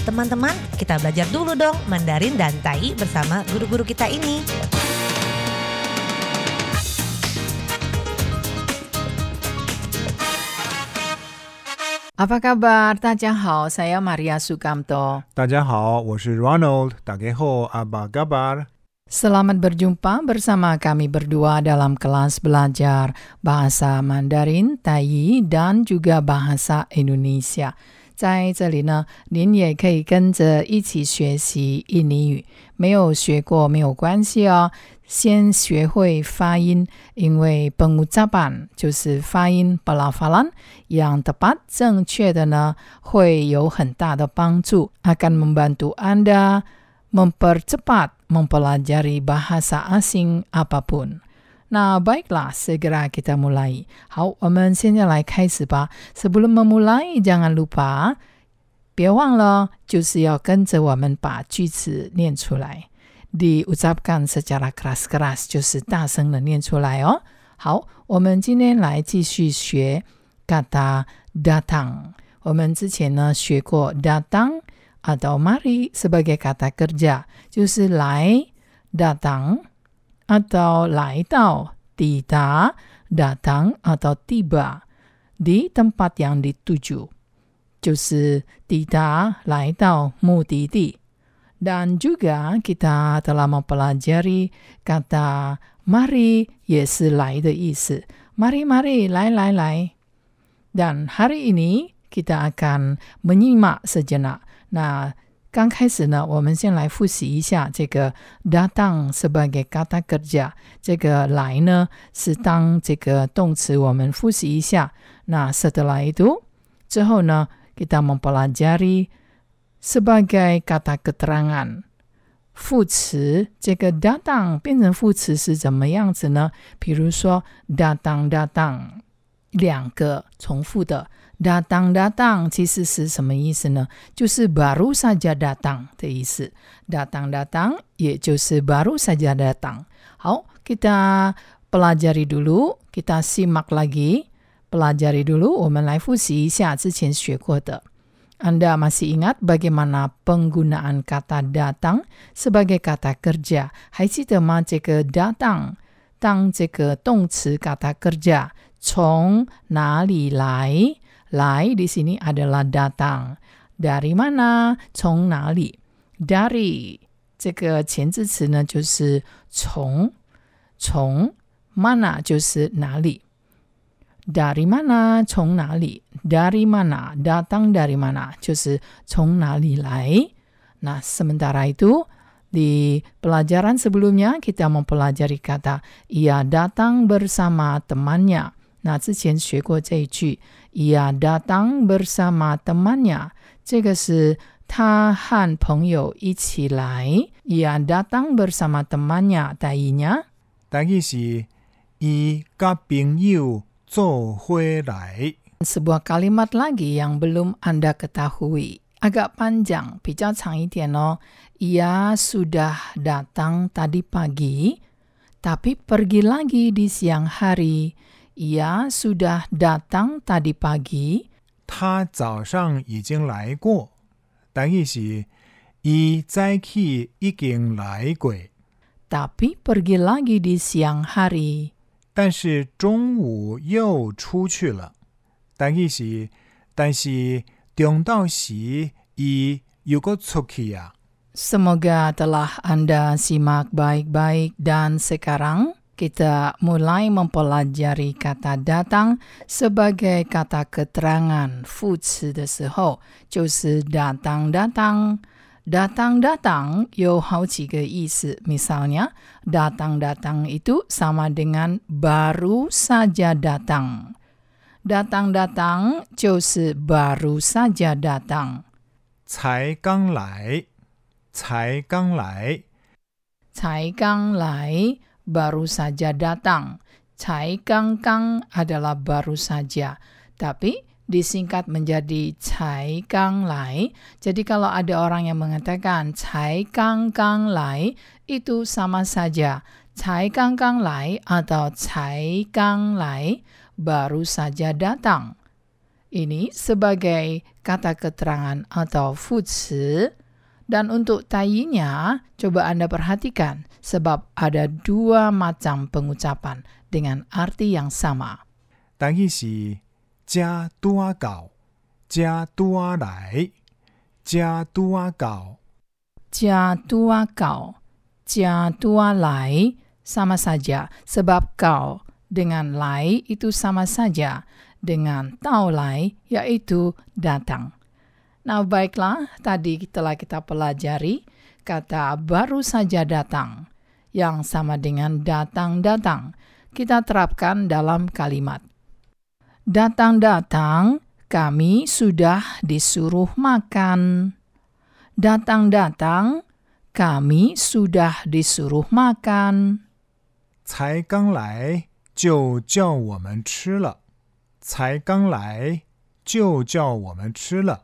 Teman-teman, kita belajar dulu dong Mandarin dan Tai bersama guru-guru kita ini. Apa kabar? Tajahau, saya Maria Sukamto. Tadjahau, saya Ronald. Tageho, apa kabar? Selamat berjumpa bersama kami berdua dalam kelas belajar bahasa Mandarin, Taiyi, dan juga bahasa Indonesia. 在这里呢，您也可以跟着一起学习印尼语。没有学过没有关系哦，先学会发音，因为 pengucapan 就是发音 pelafalan yang tepat 正确的呢，会有很大的帮助，akan membantu Anda mempercepat mempelajari bahasa asing apapun. 那 baiklah, segera kita mulai. 好，我们现在来开始吧。Sebelum memulai, jangan lupa，别忘了，就是要跟着我们把句子念出来。diucapkan secara keras-keras，就是大声的念出来哦。好，我们今天来继续学 kata datang。我们之前呢学过 datang atau mari sebagai kata kerja，就是来 datang atau 来到 tiba datang atau tiba di tempat yang dituju，就是 tiba 来到目的地。Dan juga kita telah mempelajari kata mari 也是来的意思。Mari mari 来来来。Dan hari ini kita akan menyimak sejenak。那 刚开始呢，我们先来复习一下这个 datang sebagai kata kerja。这个来呢是当这个动词，我们复习一下。那 setelah itu 之后呢，kita mempelajari sebagai kata keterangan。副词这个 datang 变成副词是怎么样子呢？比如说 datang datang 两个重复的 datang datang 其实是什么意思呢？就是 baru saja datang 的意思。datang datang 也就是 baru saja datang。好，kita pelajari dulu, kita simak lagi, pelajari dulu，我们来复习一下之前学过的。Anda masih ingat bagaimana penggunaan kata datang sebagai kata kerja？还记得吗？这个 datang 当这个动词 kata kerja 从哪里来？来 di sini adalah datang。dari mana？从哪里？dari 这个前置词呢，就是从，从 mana 就是哪里。dari mana 从哪里？dari mana datang dari mana 就是从哪里来。Nah, sementara itu di pelajaran sebelumnya kita mempelajari kata ia datang bersama temannya. Nah, 之前学过这一句 ia datang bersama temannya，这个是他和朋友一起来。ia datang bersama temannya，大意呢？大意是伊甲朋友。做回来。 Sebuah kalimat lagi yang belum Anda ketahui. Agak panjang, 比较长一点哦。Ia sudah datang tadi pagi, tapi pergi lagi di siang hari. Ia sudah datang tadi pagi. 他早上已经来过，但意是伊早起已经来过， tapi pergi lagi di siang hari. 但是中午又出去了。但意是，但是中到时伊又个出去啊。 Semoga telah Anda simak baik-baik dan sekarang kita mulai mempelajari kata datang sebagai kata keterangan 副词的时候，就是 datang datang。datang datang 有好几个意思，misalnya datang datang itu sama dengan baru saja datang。datang datang 就是 baru saja datang。才刚来，才刚来，才刚来 Baru saja datang. Cai gang gang adalah baru saja. Tapi disingkat menjadi cai gang lai. Jadi kalau ada orang yang mengatakan cai gang gang lai, itu sama saja. Cai gang gang lai atau cai gang lai baru saja datang. Ini sebagai kata keterangan atau futsi. Dan untuk tayinya, coba Anda perhatikan, sebab ada dua macam pengucapan dengan arti yang sama. Tayi si jia tua gao, jia tua lai, jia tua gao. Jia tua gao, jia tua lai, sama saja, sebab kau dengan lai itu sama saja dengan tao lai, yaitu datang. Nah baiklah, tadi telah kita pelajari kata baru saja datang yang sama dengan datang-datang. Kita terapkan dalam kalimat. Datang-datang, kami sudah disuruh makan. Datang-datang, kami sudah disuruh makan. 才刚来就叫我们吃了，才刚来就叫我们吃了。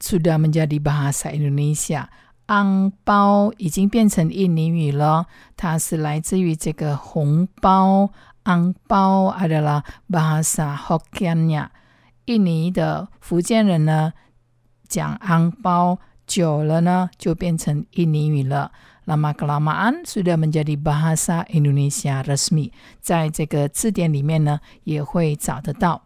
sudah menjadi bahasa Indonesia. Angpau 已经变成印尼语了，它是来自于这个红包。Angpau adalah bahasa Hokkien-nya. 印尼的福建人呢讲 angpau 久了呢就变成印尼语了。lama kelamaan sudah menjadi bahasa Indonesia resmi，在这个字典里面呢也会找得到。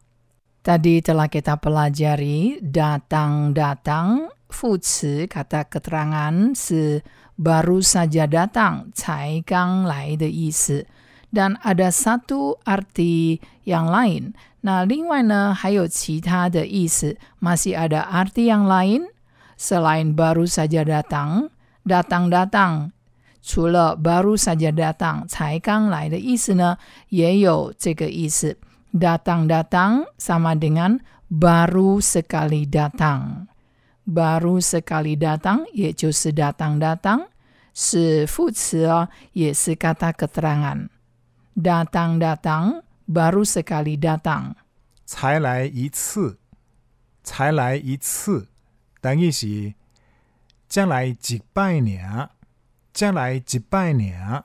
Tadi telah kita pelajari datang-datang, 副词 kata keterangan 是 baru saja datang, 才刚来的意思。Dan ada satu arti yang lain. Nah, 另外呢还有其他的意思，masih ada arti yang lain selain baru saja datang, datang-datang 除了 baru saja datang 才刚来的意思呢，也有这个意思。 datang-datang sama dengan baru sekali datang. Baru sekali datang 也就是 datang-datang 是副词哦，也是 kata keterangan. Datang-datang baru sekali datang. 才来一次，才来一次，但伊是才来一摆尔，才来一摆尔。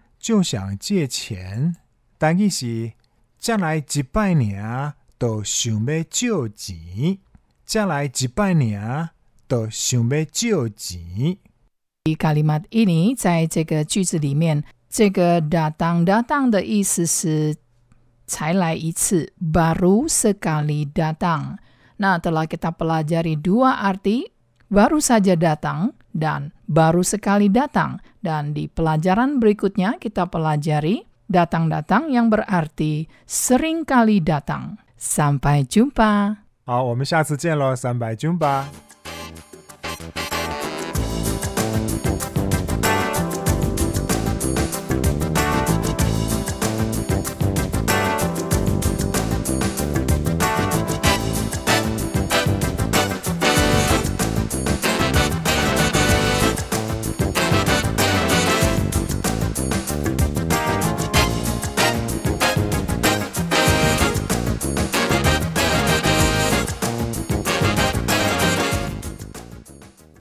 就想借钱，但伊是才来一摆尔，就想要借钱，才来一摆尔，就想要借钱。 Di kalimat ini，在这个句子里面，这个 datang-datang 的意思是才来一次，baru sekali datang。那 telah kita pelajari dua arti baru saja datang dan baru sekali datang. Dan di pelajaran berikutnya kita pelajari datang-datang yang berarti sering kali datang. Sampai jumpa. 好，我们下次见喽，三百军吧。